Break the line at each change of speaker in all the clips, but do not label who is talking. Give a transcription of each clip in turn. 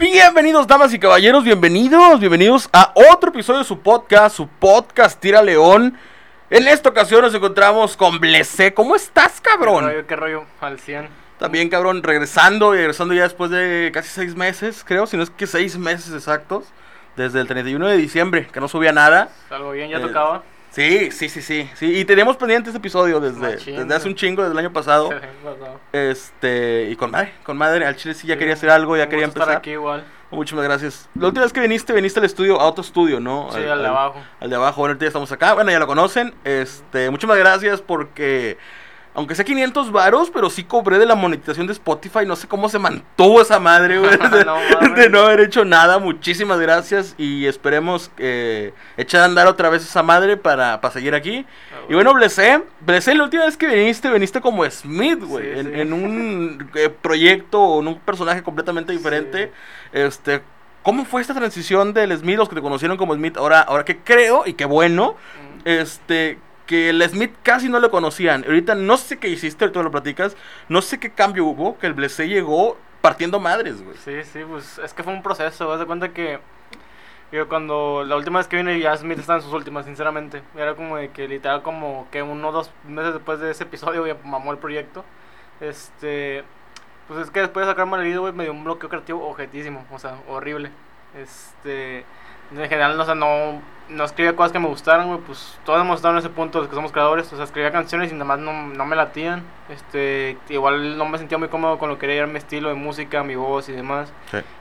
Bienvenidos, damas y caballeros, bienvenidos, bienvenidos a otro episodio de su podcast, su podcast Tira León. En esta ocasión nos encontramos con Blessé. ¿Cómo estás, cabrón?
¿Qué rollo? ¿Qué rollo? Al 100.
También, cabrón, regresando, y regresando ya después de casi seis meses, creo, si no es que seis meses exactos, desde el 31 de diciembre, que no subía nada.
Algo bien, ya
Eh,
tocaba.
Sí, sí, sí, sí, sí. Y teníamos pendiente este episodio desde,
Machín,
desde hace un chingo, desde el año pasado. Este, y con madre, con madre, al chile sí ya quería hacer algo, ya quería
gusto estar
empezar.
aquí igual.
Muchísimas gracias. La última vez que viniste, viniste al estudio, a otro estudio, ¿no?
Sí, al de abajo.
Al de abajo, bueno, ahorita ya estamos acá. Bueno, ya lo conocen. Este, muchísimas gracias porque, aunque sea 500 varos, pero sí cobré de la monetización de Spotify. No sé cómo se mantuvo esa madre, güey. De,
No mames.
de no haber hecho nada. Muchísimas gracias y esperemos eh, echar a andar otra vez esa madre para, para seguir aquí. Y bueno, Blessé, Blessé, la última vez que viniste, viniste como Smith, güey,
Sí,
en,
sí.
en un eh, proyecto o en un personaje completamente diferente. Este, ¿cómo fue esta transición del Smith, los que te conocieron como Smith? Ahora, ahora que creo y qué bueno,
Mm.
este, que el Smith casi no lo conocían. Ahorita no sé qué hiciste, ahorita lo platicas, no sé qué cambio hubo, que el Blessé llegó partiendo madres, güey.
Sí, sí, pues es que fue un proceso. Haz de cuenta que yo cuando la última vez que vine ya Smith estaba en sus últimas, sinceramente. Era como de que literal como que uno o dos meses después de ese episodio ya mamó el proyecto. Este, pues es que después de sacar Malherido, güey, me dio un bloqueo creativo objetísimo, o sea, horrible. Este, en general, no, o sea, no, no escribía cosas que me gustaran, güey, pues todos hemos estado en ese punto, los que somos creadores, o sea, escribía canciones y nada más no, no me latían. Este, igual no me sentía muy cómodo con lo que era mi estilo de música, mi voz y demás.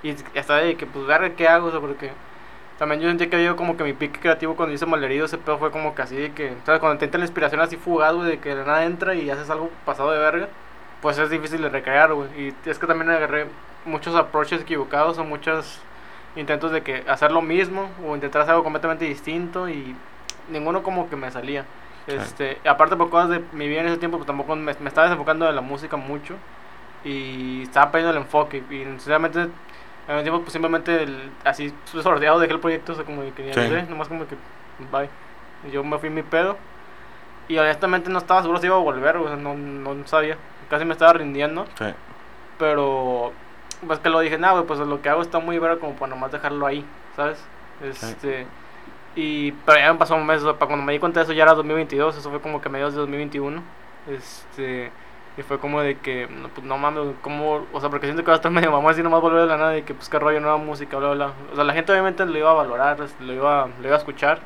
Y hasta de que, pues, ver qué hago, o sea, porque también yo sentía que había como que mi pique creativo cuando hice Malherido, ese pedo fue como que así, de que, ¿sabes? Cuando te entra la inspiración así fugaz, güey, de que de nada entra y haces algo pasado de verga, pues es difícil de recrear, güey. Y es que también agarré muchos approaches equivocados o muchos intentos de que hacer lo mismo o intentar hacer algo completamente distinto y ninguno como que me salía. Este, aparte por cosas de mi vida en ese tiempo, pues tampoco me, me estaba desenfocando de la música mucho y estaba perdiendo el enfoque y sinceramente en un tiempo pues simplemente el- así sordeado dejé el proyecto, o sea, como que ya
Sí.
no sé, nomás como que bye. Yo me fui mi pedo y honestamente no estaba seguro si iba a volver, o sea, no, no sabía, casi me estaba rindiendo,
Sí.
pero pues que lo dije, nada, pues lo que hago está muy verga como para nomás dejarlo ahí, ¿sabes? Este y pero ya me pasó un mes, o sea, para cuando me di cuenta de eso ya era 2022, eso fue como que mediados de 2021. Este y fue como de que no, pues no mames, como, o sea, porque siento que va a estar medio mamá así nomás volver de la nada y que pues qué rollo nueva música, bla bla. bla. O sea, la gente obviamente lo iba a valorar, lo iba lo iba a escuchar.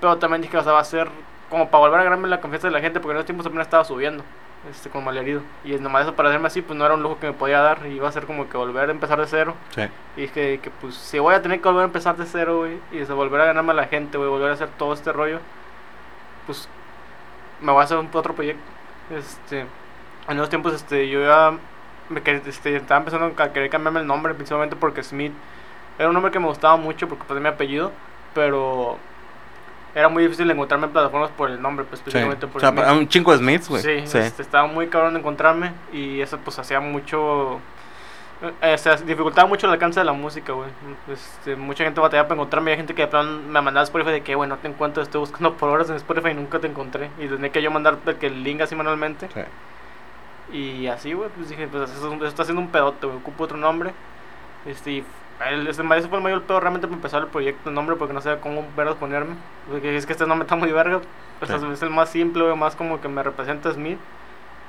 Pero también dije, o sea, va a ser como para volver a ganarme la confianza de la gente porque en esos tiempos apenas estaba subiendo este con malherido y nomás eso para hacerme así pues no era un lujo que me podía dar y iba a ser como que volver a empezar de cero
Sí.
y dije que pues si voy a tener que volver a empezar de cero, güey, y de volver a ganarme a la gente, güey, volver a hacer todo este rollo, pues me voy a hacer un otro proyecto. Este, en esos tiempos este yo ya me este, estaba empezando a querer cambiarme el nombre, principalmente porque Smith era un nombre que me gustaba mucho porque pues es mi apellido, pero era muy difícil encontrarme en plataformas por el nombre, pues
Sí.
específicamente
O
por
sea,
Smith.
para un chingo de Smiths, güey.
Sí, este, estaba muy cabrón de encontrarme y eso pues hacía mucho... Eh, se dificultaba mucho el alcance de la música, güey. Este, mucha gente batallaba para encontrarme. Hay gente que de plano me mandaba Spotify de que, güey, no te encuentro, estoy buscando por horas en Spotify y nunca te encontré. Y tenía que yo mandar que el link así manualmente.
Sí.
Y así, güey, pues dije, pues eso, eso está haciendo un pedote, güey, ocupo otro nombre. Este, y el, ese, ese fue el mayor pedo realmente para empezar el proyecto, el nombre, porque no sabía cómo verlos ponerme. Porque es que este nombre está muy verga, pues
Sí.
es el más simple, güey, más como que me representa a Smith.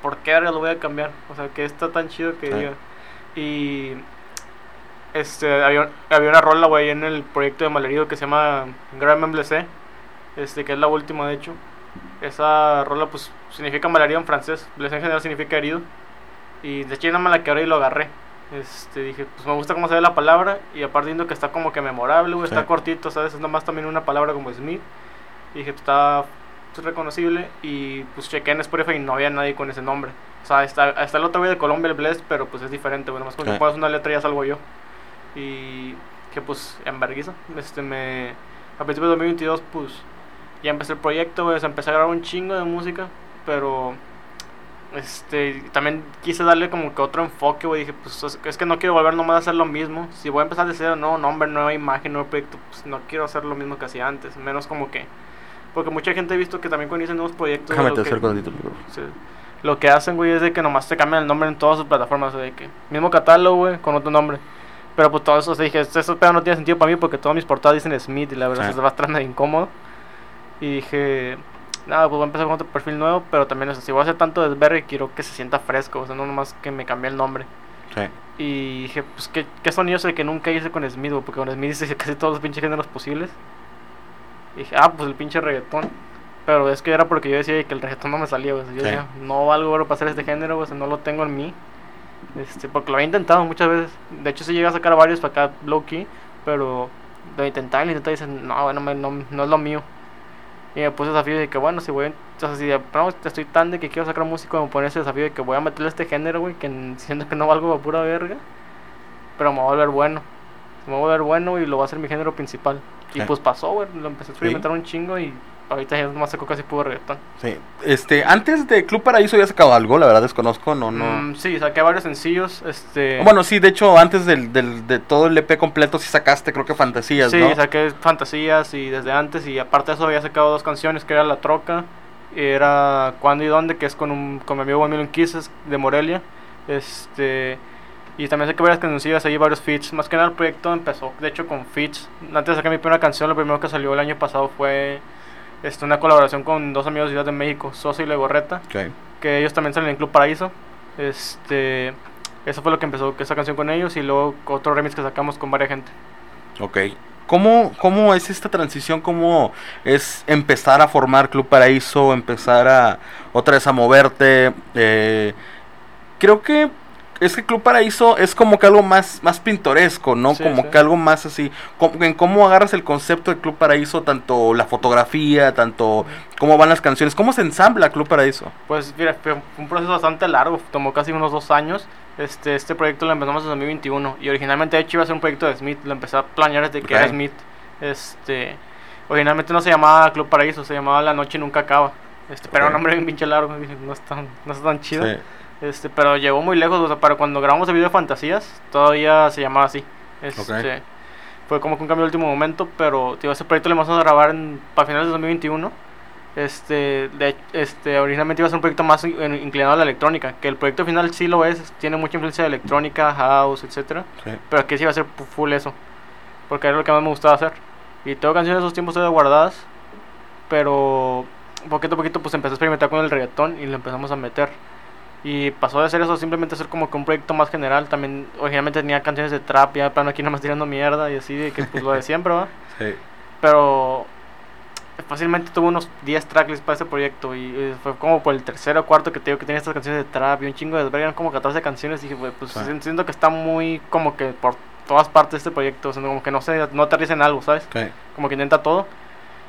¿Por qué ahora lo voy a cambiar? O sea, que está tan chido que
Sí.
diga. Y este, había, había una rola, güey, en el proyecto de Malherido que se llama Grand Blessé, este, que es la última, de hecho. Esa rola, pues, significa malherido en francés. Blessé en general significa herido. Y de hecho, yo nada más la quebré y lo agarré. Este, dije, pues me gusta cómo se ve la palabra. Y aparte, viendo que está como que memorable, güey,
Sí.
está cortito, ¿sabes? Es nomás también una palabra como Smith. Y dije, pues está reconocible. Y pues chequé en Spotify y no había nadie con ese nombre. O sea, está, está el otro güey de Colombia, el Bless, pero pues es diferente, güey. Nomás con
Sí.
que pones una letra ya salgo yo. Y que pues, en vergüenza. Este, me. A principios de 2022, pues ya empecé el proyecto, güey. O sea, empecé a grabar un chingo de música, pero. Este, también quise darle como que otro enfoque, güey. Dije, pues es- que no quiero volver nomás a hacer lo mismo. Si voy a empezar de cero, nuevo nombre, nueva imagen, nuevo proyecto, pues no quiero hacer lo mismo que hacía antes. Menos como que. Porque mucha gente ha visto que también cuando inician nuevos proyectos.
Déjame te
que-
acerco el micrófono.
Sí. Lo que hacen, güey, es de que nomás te cambian el nombre en todas sus plataformas. O sea, de que mismo catálogo, güey, con otro nombre. Pero pues todo eso, o sea, dije, eso pedo no tiene sentido para mí porque todas mis portadas dicen Smith y la verdad
Sí.
es bastante incómodo. Y dije, nada, pues voy a empezar con otro perfil nuevo, pero también, o sea, si voy a hacer tanto desvergue, quiero que se sienta fresco, o sea, no nomás que me cambie el nombre.
Sí.
Y dije, pues, ¿qué, qué sonido es el que nunca hice con Smith? Porque con Smith hice casi todos los pinches géneros posibles. Y dije, ah, pues el pinche reggaetón. Pero es que era porque yo decía que el reggaetón no me salía, güey. O sea, Yo
Sí.
decía, no valgo oro para hacer este género, güey, o sea, no lo tengo en mí. Este, porque lo había intentado muchas veces. De hecho, sí llegué a sacar varios para acá, low key. Pero lo intentaba y lo intentaba y dicen, no, güey, no, me- no, no es lo mío. Y me puse el desafío de que, bueno, si voy, a- o sea, si de pronto estoy tan de que quiero sacar música, me pone ese desafío de que voy a meterle este género, güey, que siento que no valgo para pura verga, pero me va a volver bueno. Me va a volver bueno y lo va a hacer mi género principal. Y
Sí.
pues pasó, güey, lo empecé a experimentar un chingo y ahorita ya nomás saco casi puro reggaetón.
Sí. Este, antes de Club Paraíso había sacado algo, la verdad desconozco, no, no.
Mm, sí, saqué varios sencillos, este...
Bueno, sí, de hecho, antes del, del, de todo el EP completo sí sacaste, creo que Fantasías,
Sí,
¿no?
saqué fantasías y desde antes y aparte de eso había sacado dos canciones que era La Troca era Cuándo y Dónde que es con un con mi amigo Juan Kisses de Morelia. Este y también saqué varias canciones ahí, varios feats. Más que nada el proyecto empezó de hecho con feats. Antes de sacar mi primera canción, lo primero que salió el año pasado fue este, una colaboración con dos amigos de Ciudad de México, Sosa y Legorreta
Ok.
que ellos también salen en Club Paraíso. Este, eso fue lo que empezó esa canción con ellos y luego otro remix que sacamos con varias gente.
Ok. ¿Cómo, ¿Cómo es esta transición? ¿Cómo es empezar a formar Club Paraíso? Empezar a otra vez a moverte. Eh, creo que es que Club Paraíso es como que algo más, más pintoresco, ¿no?
Sí,
como
sí.
que algo más así. Como- en cómo agarras el concepto de Club Paraíso, tanto la fotografía, tanto cómo van las canciones, cómo se ensambla Club Paraíso.
Pues mira, fue un proceso bastante largo, tomó casi unos dos años. Este, este proyecto lo empezamos en 2021 y originalmente de hecho iba a ser un proyecto de Smith, lo empecé a planear desde que era Smith. Este, originalmente no se llamaba Club Paraíso, se llamaba La Noche Nunca Acaba. Este, pero un nombre bien pinche largo, no está, no está tan chido.
Sí.
Este, pero llegó muy lejos, o sea, para cuando grabamos el video de Fantasías, todavía se llamaba así. Este. Fue como que un cambio de último momento, pero tío, ese proyecto lo vamos a grabar en, para finales de 2021. Este, de, este, originalmente iba a ser un proyecto más in- inclinado a la electrónica, que el proyecto final sí lo es, tiene mucha influencia de electrónica, house, etcétera,
Sí.
pero aquí sí iba a ser full eso, porque era lo que más me gustaba hacer. Y tengo canciones de esos tiempos todavía guardadas, pero poquito a poquito pues empecé a experimentar con el reggaetón y lo empezamos a meter. Y pasó de hacer eso simplemente a ser como que un proyecto más general. También originalmente tenía canciones de trap, ya de plano aquí nada más tirando mierda y así, de que pues lo de siempre, ¿va?
Sí.
Pero fácilmente tuve unos 10 tracklists para ese proyecto y eh, fue como por el tercero o cuarto que te digo que tenía estas canciones de trap y un chingo de desvergue, eran como 14 canciones y dije, "Güey, pues
Sí.
siento que está muy como que por todas partes de este proyecto, o sea, como que no se no aterriza en algo, ¿sabes?
Ok.
Como que intenta todo.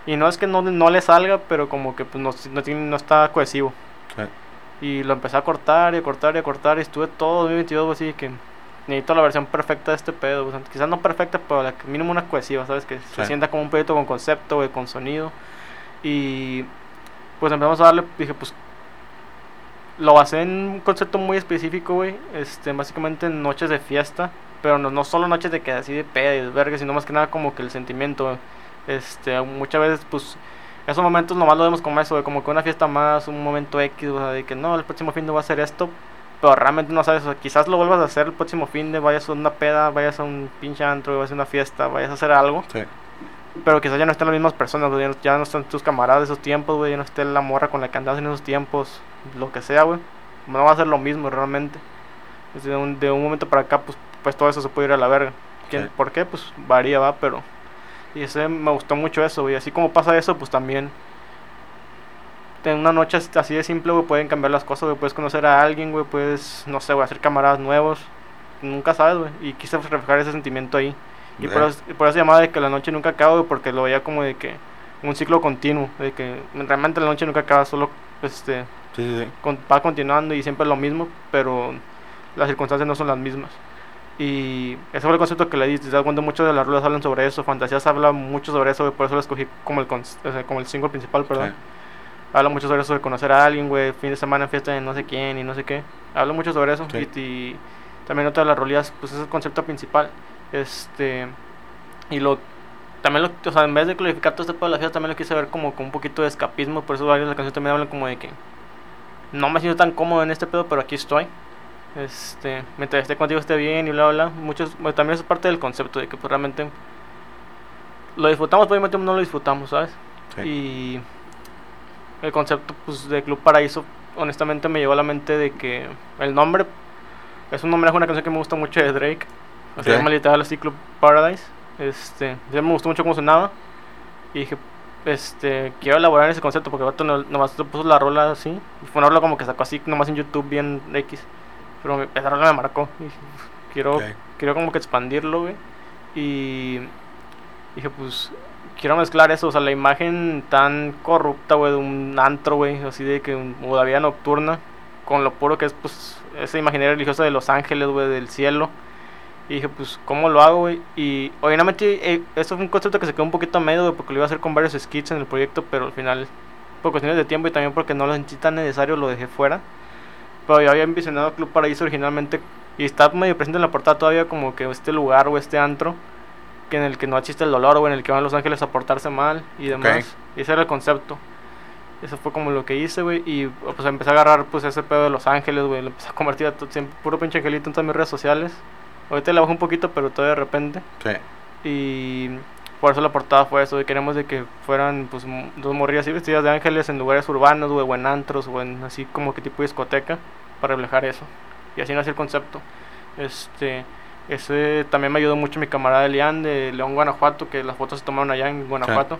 Y no es que no, no le salga, pero como que pues no, no, tiene, no está cohesivo.
Sí.
Y lo empecé a cortar y a cortar y a cortar y estuve todo 2022 güey, así que necesito la versión perfecta de este pedo. quizás no perfecta, pero la mínimo una cohesiva, ¿sabes? Que se sienta como un proyecto con concepto, güey, con sonido. Y pues empezamos a darle, dije, pues lo basé en un concepto muy específico, güey. Este, básicamente en noches de fiesta. Pero no, no solo noches de que así de peda y desvergue, sino más que nada como que el sentimiento. Este, muchas veces, pues, esos momentos nomás lo vemos como eso, güey, como que una fiesta más, un momento X, o sea, de que no, el próximo fin de va a hacer esto. Pero realmente no sabes, o sea, quizás lo vuelvas a hacer el próximo fin de, vayas a una peda, vayas a un pinche antro, vayas a una fiesta, vayas a hacer algo.
Sí.
Pero quizás ya no estén las mismas personas, güey, ya no, están tus camaradas de esos tiempos, güey, ya no esté la morra con la que andabas en esos tiempos, lo que sea, güey. No va a ser lo mismo realmente. De, un, de un momento para acá, pues, pues todo eso se puede ir a la verga. ¿Quién-
Sí.
¿Por qué? Pues varía, va, pero... Y ese me gustó mucho eso, güey. Así como pasa eso, pues también... En una noche así- de simple, güey, pueden cambiar las cosas, güey. Puedes conocer a alguien, güey, puedes, no sé, güey, hacer camaradas nuevos. Nunca sabes, güey. Y quise reflejar ese sentimiento ahí. Y por eso, por eso llamaba de que la noche nunca acaba, güey, porque lo veía como de que un ciclo continuo, de que realmente la noche nunca acaba, solo este
Sí, sí, sí.
con- va continuando y siempre es lo mismo, pero las circunstancias no son las mismas. Y ese fue el concepto que le di, cuenta mucho de las ruedas hablan sobre eso, Fantasías habla mucho sobre eso, güey, por eso lo escogí como el, como el single principal, perdón.
Sí.
Habla mucho sobre eso de conocer a alguien, güey, fin de semana fiesta de no sé quién y no sé qué. Habla mucho sobre eso.
Sí.
Y, y también otra de las rolillas, pues es el concepto principal. Este. Y lo. También lo. O sea, en vez de glorificar todo este pedo de la fiesta, también lo quise ver como con un poquito de escapismo. Por eso varias de las canciones también hablan como de que. No me siento tan cómodo en este pedo, pero aquí estoy. Este, mientras esté contigo esté bien y bla, bla, bla. Muchos, bueno, también es parte del concepto de que pues, realmente lo disfrutamos, pero tiempo no lo disfrutamos, ¿sabes?
Sí.
Y el concepto pues, de Club Paraíso, honestamente me llegó a la mente de que el nombre es un homenaje a una canción que me gusta mucho de Drake. O sea, se llama literal así Club Paradise. Este, ya me gustó mucho cómo sonaba. Y dije, este, quiero elaborar ese concepto porque el vato no- nomás puso la rola así. Y fue una rola como que sacó así nomás en YouTube bien X. Pero me- esa rola me marcó. Y dije, "Uf, quiero, quiero como que expandirlo, güey. Y dije, pues, quiero mezclar eso. O sea, la imagen tan corrupta, güey, de un antro, güey. Así de que un, o la vida nocturna. Con lo puro que es, pues, esa imaginería religiosa de Los Ángeles, güey, del cielo. Y dije, pues, ¿cómo lo hago, güey? Y obviamente, eh, eso fue un concepto que se quedó un poquito a medio, güey, porque lo iba a hacer con varios skits en el proyecto, pero al final, por cuestiones de tiempo y también porque no lo sentí tan necesario, lo dejé fuera. Pero yo había envisionado Club Paraíso originalmente y está medio presente en la portada todavía como que este lugar o este antro que en el que no existe el dolor o en el que van Los Ángeles a portarse mal y demás. Y ese era el concepto. Eso fue como lo que hice, güey. Y pues empecé a agarrar pues ese pedo de Los Ángeles, güey. Lo empecé a convertir a siempre puro pinche angelito en todas mis redes sociales. Ahorita le bajé un poquito, pero todavía de repente.
Sí.
Y por eso la portada fue eso. Y queremos de que fueran pues dos morrillas así vestidas de ángeles en lugares urbanos, güey, o en antros, o en así como que tipo discoteca, para reflejar eso. Y así nació el concepto. Este, ese también me ayudó mucho mi camarada Elian de León, Guanajuato, que las fotos se tomaron allá en Guanajuato.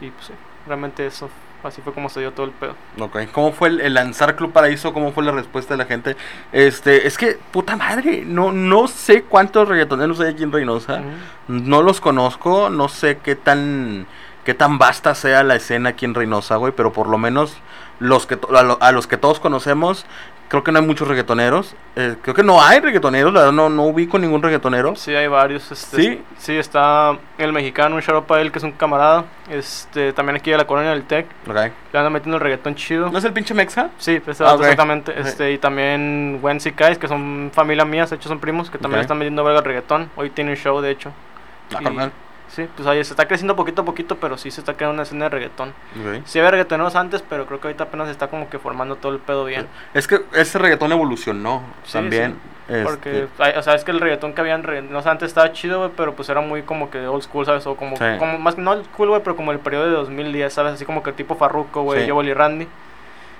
Y pues sí, realmente eso, así fue como se dio todo el pedo.
Ok, ¿cómo fue el, el lanzar Club Paraíso? ¿Cómo fue la respuesta de la gente? Este, es que, puta madre, no, no sé cuántos reggaetoneros hay aquí en Reynosa. No los conozco, no sé qué tan qué tan vasta sea la escena aquí en Reynosa, güey, pero por lo menos los que a, lo- a los que todos conocemos, creo que no hay muchos reggaetoneros. Eh, creo que no hay reggaetoneros, la verdad no, no ubico ningún reggaetonero.
Sí, hay varios. Este,
¿Sí?
Sí, está el mexicano, un shout para él, que es un camarada. Este, también aquí de la colonia del Tec.
Ok.
Le anda metiendo el reggaetón chido.
¿No es el pinche Mexa?
Sí, pues,
Ah, ok.
exactamente.
Ok.
Este, y también Wency Kais, que son familia mía, de hecho son primos, que también están metiendo verga el reggaetón. Hoy tiene un show, de hecho.
Ah,
Y-. Sí, pues ahí se está creciendo poquito a poquito, pero sí se está creando una escena de reggaetón.
Ok.
Sí había reggaetoneros antes, pero creo que ahorita apenas se está como que formando todo el pedo bien.
Es que ese reggaetón evolucionó
Sí,
también. este,
Porque, o sea, es que el reggaetón que habían, no sé, antes estaba chido, güey, pero pues era muy como que old school, ¿sabes? O como,
Sí.
como más, no old school, güey, pero como el periodo de 2010, ¿sabes? Así como que tipo Farruko, güey. Yo y Randy.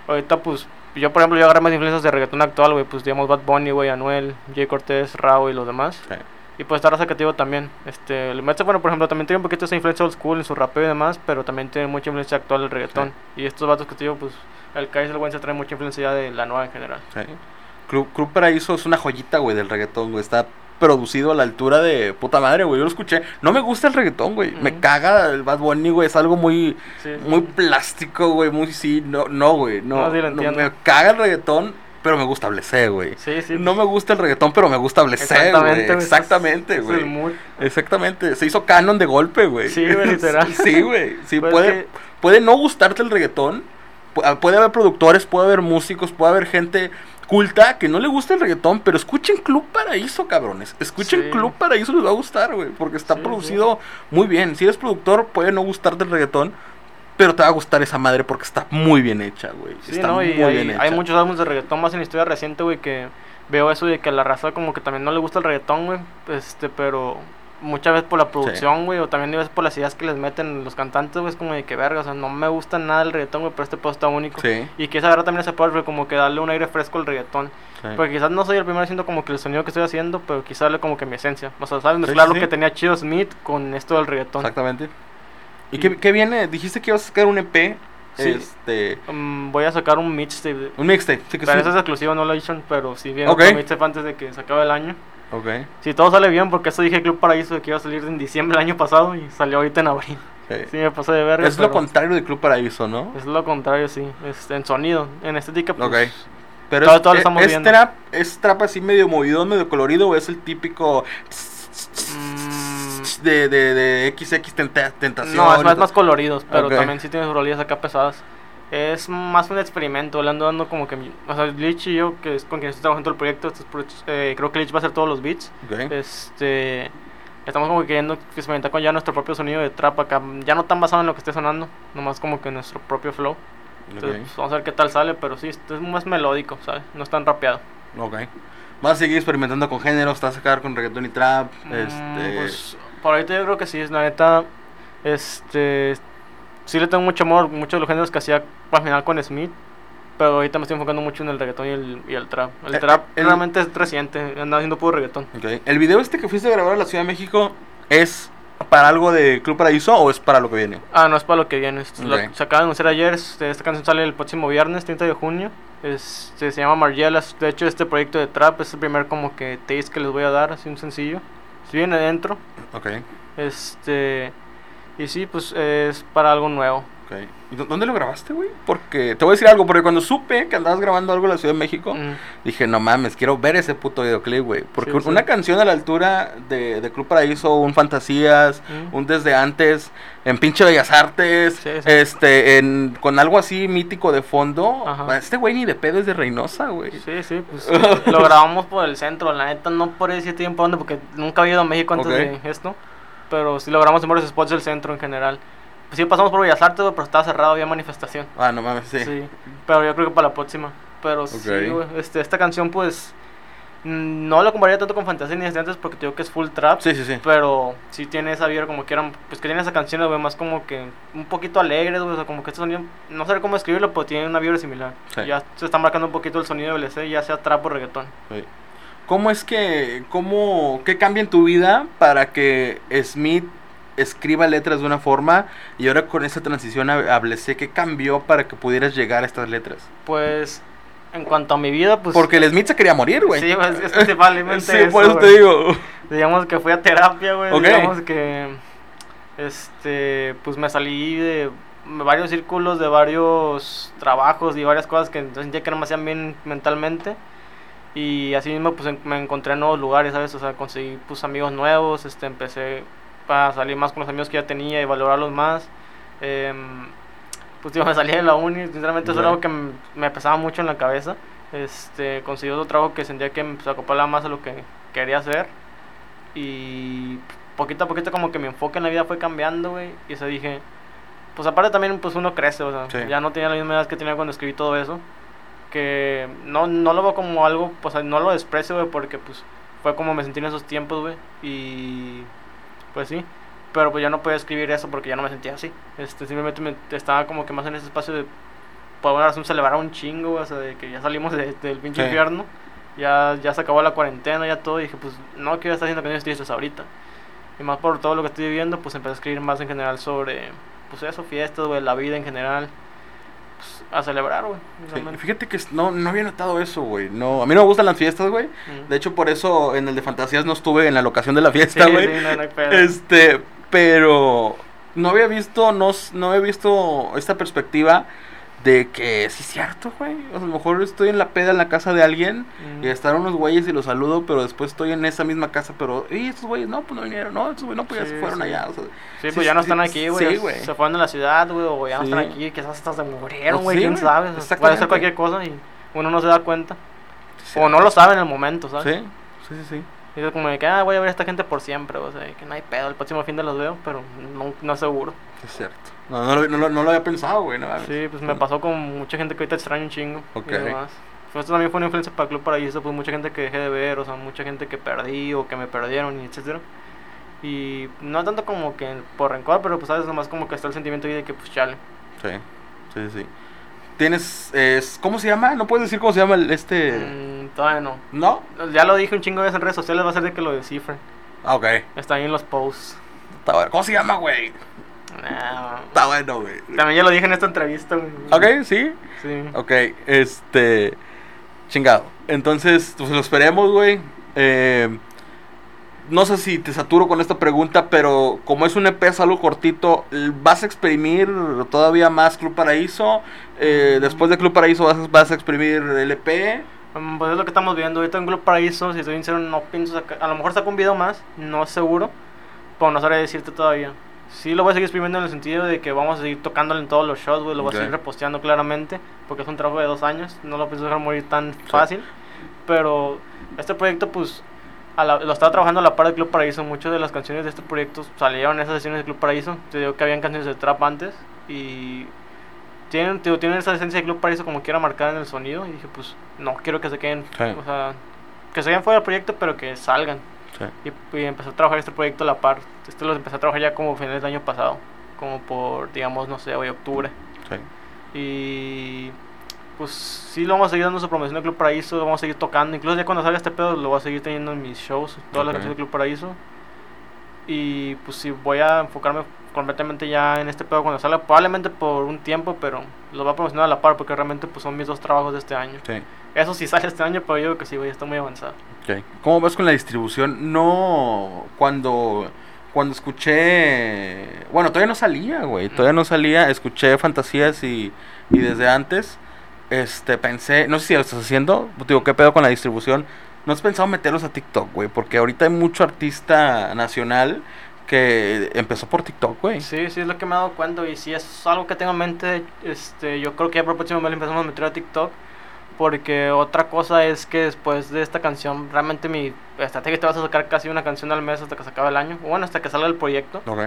Ahorita, pues, yo, por ejemplo, yo agarré más influencias de reggaetón actual, güey, pues, digamos, Bad Bunny, güey, Anuel, Jay Cortés, Rao y los demás.
Sí.
Y pues estar sacativo también. Este, el Metze, bueno, por ejemplo, también tiene un poquito esa influencia old school en su rapeo y demás, pero también tiene mucha influencia actual del reggaetón. Y estos vatos que te digo, pues, el Kais y el Wences trae mucha influencia ya de la nueva en general.
Sí. Club, Club Paraíso es una joyita, güey, del reggaetón, güey. Está producido a la altura de puta madre, güey. Yo lo escuché. No me gusta el reggaetón, güey. Me caga el Bad Bunny, güey. Es algo muy,
Sí,
muy plástico, güey. Muy, sí, no, no, güey. No,
No, sí
no, me caga el reggaetón, pero me gusta Blessé, güey.
sí, sí.
No me gusta el reggaetón, pero me gusta Blessé,
Exactamente,
güey. Exactamente, güey. Exactamente. Se hizo canon de golpe, güey.
Sí, güey, literal.
sí, güey. Sí,
Pues
puede,
que-
puede no gustarte el reggaetón. ah, Puede haber productores, puede haber músicos, puede haber gente culta que no le gusta el reggaetón, pero escuchen Club Paraíso, cabrones. Escuchen
Sí.
Club Paraíso, les va a gustar, güey, porque está
Sí,
producido muy bien. Si eres productor, puede no gustarte el reggaetón, pero te va a gustar esa madre porque está muy bien hecha, güey.
Sí,
está
¿no?
muy
Y
bien
hay,
hecha.
hay muchos álbumes de reggaetón más en la historia reciente, güey, que veo eso de que a la raza como que también no le gusta el reggaetón, güey, este, pero muchas veces por la producción, güey, o también a veces por las ideas que les meten los cantantes, güey, es como de que verga, o sea, no me gusta nada el reggaetón, güey, pero este pedo está único.
Sí,
Y que esa verdad también se puede como que darle un aire fresco al reggaetón.
sí.
Porque quizás no soy el primero haciendo como que el sonido que estoy haciendo, pero quizás darle como que mi esencia. O sea, ¿sabes? Mezclar lo que tenía Chido Smith con esto del reggaetón.
Exactamente. ¿Y qué, qué viene? Dijiste que ibas a sacar un EP.
Sí.
Este.
Mm, voy a sacar un mixtape.
Un mixtape. Sí que
Pero
sí.
eso es exclusivo, no lo he hecho, pero sí viene
Ok.
otro mixtape antes de que se acabe el año.
Ok.
Si todo sale bien, porque eso dije Club Paraíso de que iba a salir en diciembre del año pasado y salió ahorita en abril.
sí.
Sí, me pasé de verga.
Es lo contrario de Club Paraíso, ¿no?
Es lo contrario, sí. Es en sonido. En estética, pues.
Ok. Pero
Todo-
es,
todo lo
es-
estamos
es
viendo.
trap, es trap así medio movido, medio colorido, o es el típico de, de, de XX tenta- tentación.
No, es más, más coloridos, pero
Ok.
también sí tiene sus rolillas acá pesadas. Es más un experimento, le ando dando como que... O sea, Lich y yo, que es con quien estoy trabajando el proyecto, estos pro- eh, creo que Lich va a hacer todos los beats.
Ok.
Este... Estamos como que queriendo experimentar con ya nuestro propio sonido de trap acá, ya no tan basado en lo que esté sonando, nomás como que nuestro propio flow. Entonces,
Ok.
pues, vamos a ver qué tal sale, pero sí, esto es más melódico, ¿sabes? No es tan rapeado.
Ok. ¿Vas a seguir experimentando con géneros? ¿Estás a sacar con reggaetón y trap?
Mm,
Este...
Pues por ahorita yo creo que sí, es la neta. Este. Sí le tengo mucho amor, muchos de los géneros que hacía al final con Smith. Pero ahorita me estoy enfocando mucho en el reggaetón y el, y el trap. El
Eh,
trap
el-
realmente es reciente, anda haciendo puro reggaetón.
ok. ¿El video este que fuiste a grabar a la Ciudad de México es para algo de Club Paraíso o es para lo que viene?
Ah, no es para lo que viene. es lo- se acaba de anunciar ayer. este, esta canción sale el próximo viernes, 30 de junio. Este, se llama Margellas. De hecho, este proyecto de trap es el primer como que taste que les voy a dar, así un sencillo. Viene dentro.
Ok.
Este. Y sí, pues es para algo nuevo.
Ok. ¿Y dó- dónde lo grabaste, güey? Porque te voy a decir algo, porque cuando supe que andabas grabando algo en la Ciudad de México,
Mm.
dije, no mames, quiero ver ese puto videoclip, güey. Porque
Sí,
un-
sí.
una canción a la altura de, de Club Paraíso, un Fantasías,
Mm.
un Desde Antes, en pinche Bellas Artes,
Sí,
este, en, con algo así mítico de fondo.
Ajá.
Este güey ni de pedo es de Reynosa, güey.
Sí, sí, pues lo grabamos por el centro. La neta, no por ese tiempo porque nunca había ido a México antes de esto. Pero sí lo grabamos en varios spots del centro en general. Sí, pasamos por Bellas Artes, güey, pero estaba cerrado, había manifestación.
Ah, no mames, sí.
Sí. pero yo creo que para la próxima. Pero sí, güey, este, esta canción, pues, no la compararía tanto con Fantasía ni desde antes porque te digo que es full trap.
Sí, sí, sí.
Pero sí tiene esa vibra como que eran, pues que tiene esa canción, güey, más como que un poquito alegre, güey, o sea, como que este sonido, no sé cómo escribirlo, pero tiene una vibra similar.
Sí.
Ya se está marcando un poquito el sonido de BLC, ya sea trap o reggaetón.
Sí. ¿Cómo es que, cómo, qué cambia en tu vida para que Smith escriba letras de una forma y ahora con esa transición Blessé, qué cambió para que pudieras llegar a estas letras?
Pues, en cuanto a mi vida, pues...
Porque el Smith se quería morir, güey.
Sí, pues, es principalmente
Sí,
eso,
por eso te digo.
Digamos que fui a terapia, güey. Digamos que. Este. Pues me salí de varios círculos, de varios trabajos y varias cosas que sentía que no me hacían bien mentalmente. Y así mismo, pues me encontré en nuevos lugares, ¿sabes? O sea, conseguí pues amigos nuevos. Este, empecé a salir más con los amigos que ya tenía y valorarlos más. Em, pues digo, me salí de la uni, sinceramente eso era algo que me pesaba mucho en la cabeza. Este, conseguí otro trabajo que sentía que me se acoplaba más a lo que quería hacer. Y poquito a poquito como que mi enfoque en la vida fue cambiando, güey. Y eso dije, pues aparte también pues uno crece, o sea,
Sí.
ya no tenía la misma edad que tenía cuando escribí todo eso. Que no, no lo veo como algo, pues no lo desprecio, güey, porque pues fue como me sentí en esos tiempos, güey. Y pues sí. Pero pues ya no podía escribir eso porque ya no me sentía así. Este, simplemente me, estaba como que más en ese espacio de por una razón celebrar un chingo, o sea, de que ya salimos de- del pinche
Sí.
infierno. Ya, ya se acabó la cuarentena, ya todo. Y dije, pues no quiero estar haciendo canciones tristes ahorita. Y más por todo lo que estoy viviendo, pues empecé a escribir más en general sobre, pues eso, fiestas, güey, la vida en general. Pues, a celebrar, güey.
Sí. Fíjate que no, no había notado eso, güey. No, a mí no me gustan las fiestas, güey.
Mm.
De hecho, por eso en el de fantasías no estuve en la locación de la fiesta, güey.
sí, no, no hay pedo.
Este, pero no había visto, no, no había visto esta perspectiva de que sí es cierto, güey. O sea, a lo mejor estoy en la peda en la casa de alguien
Mm.
y están unos güeyes y los saludo, pero después estoy en esa misma casa, pero, y estos güeyes no, pues no vinieron, no, estos güeyes no, pues ya se fueron
sí.
allá. O sea,
Sí,
sí,
pues ya no están aquí, güey.
sí,
ya
güey.
Se fueron de la ciudad, güey, o ya no están aquí, quizás hasta se murieron,
Oh,
güey, quién sabe. puede ser cualquier cosa y uno no se da cuenta. O no lo sabe en el momento, ¿sabes?
Sí, sí, sí, sí.
Y es como de que, ah, voy a ver a esta gente por siempre, o sea, que no hay pedo, el próximo fin de los veo, pero no, no seguro.
Es cierto. No, no, lo- no, lo- no lo había pensado, güey. No.
Sí, pues me pasó con mucha gente que ahorita extraño un chingo.
Ok.
Y demás. Pues esto también fue una influencia para Club Paraíso, pues mucha gente que dejé de ver, o sea, mucha gente que perdí o que me perdieron y etcétera. Y no tanto como que por rencor, pero pues sabes, nomás como que está el sentimiento ahí de que pues chale.
Sí, sí, sí. Tienes, es, ¿cómo se llama? No puedes decir cómo se llama el- este...
Mm, todavía no.
¿No?
Ya lo dije un chingo de veces en redes sociales, va a ser de que lo descifren.
Ah, ok.
Está ahí en los posts.
Está bueno. ¿Cómo se llama, güey?
Nah,
Está bueno, güey.
también ya lo dije en esta entrevista, güey.
Ok, sí.
Sí.
Ok, este... Chingado. Entonces, pues lo esperemos, güey. Eh, no sé si te saturo con esta pregunta, pero como es un EP es algo cortito, ¿vas a exprimir todavía más Club Paraíso? Eh, después de Club Paraíso vas, vas a exprimir el EP.
Mm, Pues es lo que estamos viendo. Ahorita en Club Paraíso, si estoy sincero, no pienso sacar. A lo mejor saco un video más, no es seguro. Pero no sabré decirte todavía. Sí, lo voy a seguir exprimiendo en el sentido de que vamos a seguir tocándolo en todos los shows, güey. Lo voy a seguir reposteando claramente. Porque es un trabajo de dos años. No lo pienso dejar morir tan fácil. Pero este proyecto, pues. a la- lo estaba trabajando a la par de Club Paraíso. Muchas de las canciones de este proyecto salieron en esas sesiones de Club Paraíso. Te digo que habían canciones de trap antes. Y tienen, tío, tienen esa esencia de Club Paraíso como quiera marcada en el sonido. Y dije, pues no quiero que se queden,
Sí.
o sea, que se queden fuera del proyecto, pero que salgan.
Sí.
Y, y empecé a trabajar este proyecto a la par. Este lo empecé a trabajar ya como finales del año pasado, como por, digamos, no sé, hoy octubre.
Sí.
Y pues sí lo vamos a seguir dando su promoción de Club Paraíso, lo vamos a seguir tocando. Incluso ya cuando salga este pedo lo voy a seguir teniendo en mis shows, todas las
Ok.
canciones de Club Paraíso. Y pues sí voy a enfocarme completamente ya en este pedo cuando salga, probablemente por un tiempo, pero lo voy a promocionar a la par porque realmente pues son mis dos trabajos de este año.
Sí.
Eso sí sale este año, pero yo creo que sí, güey, está muy avanzado.
Ok. ¿Cómo vas con la distribución? No, cuando cuando escuché, bueno, todavía no salía, güey, todavía no salía, escuché Fantasías y, y desde antes, este, pensé, no sé si lo estás haciendo, digo, ¿qué pedo con la distribución? ¿No has pensado meterlos a TikTok, güey? Porque ahorita hay mucho artista nacional que empezó por TikTok, güey.
Sí, sí, es lo que me he dado cuenta y si es algo que tengo en mente, este, yo creo que ya para el próximo mes empezamos a meter a TikTok. Porque otra cosa es que después de esta canción, realmente mi estrategia es que te vas a sacar casi una canción al mes hasta que se acabe el año. o Bueno, hasta que salga el proyecto.
Ok.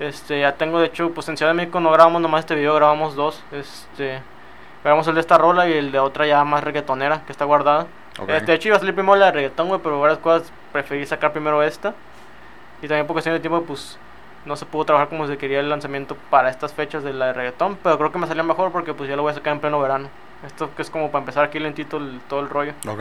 Este, ya tengo, de hecho, pues en Ciudad de México no grabamos nomás este video, grabamos dos. Este, grabamos el de esta rola y el de otra ya más reggaetonera que está guardada.
Ok.
Este, de hecho iba a salir primero la de reggaetón, güey, pero varias cosas preferí sacar primero esta. Y también por cuestión de tiempo, pues no se pudo trabajar como se quería el lanzamiento para estas fechas de la de reggaetón, pero creo que me salió mejor porque pues ya lo voy a sacar en pleno verano. Esto que es como para empezar aquí lentito el- todo el rollo.
Ok.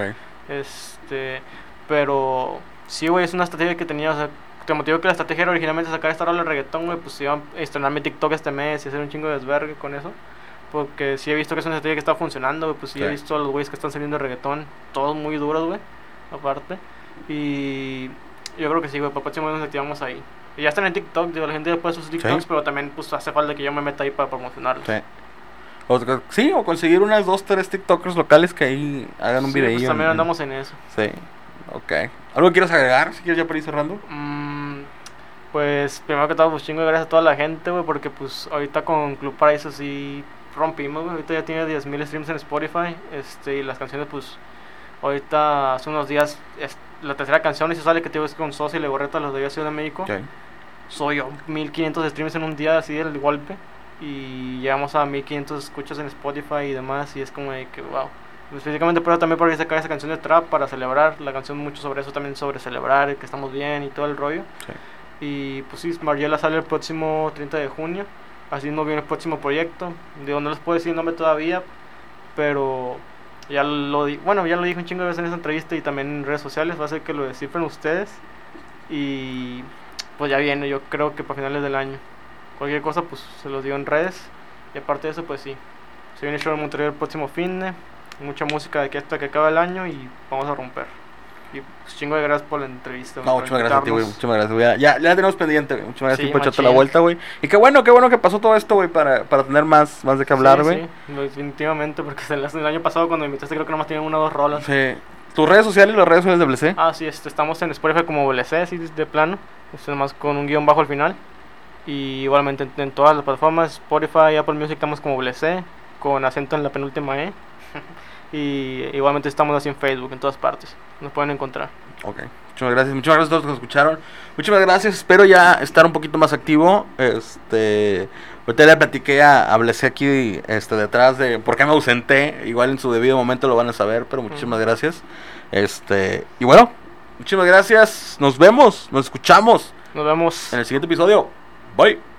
Este, pero sí, güey, es una estrategia que tenía, o sea, te motivó que la estrategia era originalmente sacar esta rola de reggaetón, güey, pues iba a estrenar mi TikTok este mes y hacer un chingo de desvergue con eso. Porque sí he visto que es una estrategia que está funcionando, güey, pues sí, he
Sí.
visto a los güeyes que están saliendo de reggaetón, todos muy duros, güey, aparte. Y yo creo que sí, güey, para próximo nos activamos ahí. Y ya están en TikTok, digo, la gente puede sus TikToks, pero también pues hace falta que yo me meta ahí para promocionarlos.
Sí. O, sí, o conseguir unas dos, tres TikTokers locales que ahí hagan un
Sí,
videillo.
pues también
en-
andamos en eso.
Sí. Ok. ¿Algo que quieras agregar? Si quieres ya para ir cerrando.
Mm, pues primero que todo, pues chingo gracias a toda la gente, güey, porque pues ahorita con Club Paraíso sí rompimos, güey. Ahorita ya tiene 10.000 streams en Spotify, este, y las canciones, pues, ahorita hace unos días, es la tercera canción y se sale que te digo es con Sosa y Legorreta, los de Ciudad de México. Soy yo, 1500 streams en un día así del golpe, y llegamos a 1500 escuchas en Spotify y demás, y es como de que, wow. Específicamente por eso también porque sacar esa canción de trap para celebrar, la canción mucho sobre eso también sobre celebrar, que estamos bien y todo el rollo. Y pues sí, Mariela sale el próximo 30 de junio. Así no viene el próximo proyecto. Digo, no les puedo decir el nombre todavía, pero ya lo bueno, ya lo dije un chingo de veces en esa entrevista y también en redes sociales. Va a ser que lo descifren ustedes. Y pues ya viene, yo creo que para finales del año. Cualquier cosa, pues se los digo en redes. Y aparte de eso, pues sí. Se viene el show de Monterrey el próximo fin. Mucha música de aquí hasta que acaba el año y vamos a romper. Y pues chingo de gracias por la entrevista.
No, muchas gracias a ti, güey. Muchas gracias, güey. Ya, ya tenemos pendiente, güey. Muchas gracias
Sí,
por echarte la vuelta, güey. Y qué bueno, qué bueno que pasó todo esto, güey, para, para tener más, más de qué hablar,
Sí,
güey.
sí, definitivamente, porque el, año pasado cuando me invitaste creo que nomás tenían una o dos rolas.
Sí. ¿Tus redes sociales y las redes sociales de BLC?
Ah, sí, este, estamos en Spotify como WLC, así de, plano. Este nomás con un guion bajo al final. Y igualmente en, en todas las plataformas, Spotify, Apple Music, estamos como WLC, con acento en la penúltima E. y igualmente estamos así en Facebook, en todas partes. Nos pueden encontrar.
Ok. Muchas gracias. Muchas gracias a todos los que nos escucharon. Muchas gracias. Espero ya estar un poquito más activo. Este. Ahorita le platiqué a, BLC aquí este, detrás de por qué me ausenté. Igual en su debido momento lo van a saber, pero muchísimas
Ujú.
gracias. Este. Y bueno, muchísimas gracias. Nos vemos, nos escuchamos
Nos vemos.
en el siguiente episodio. Bye.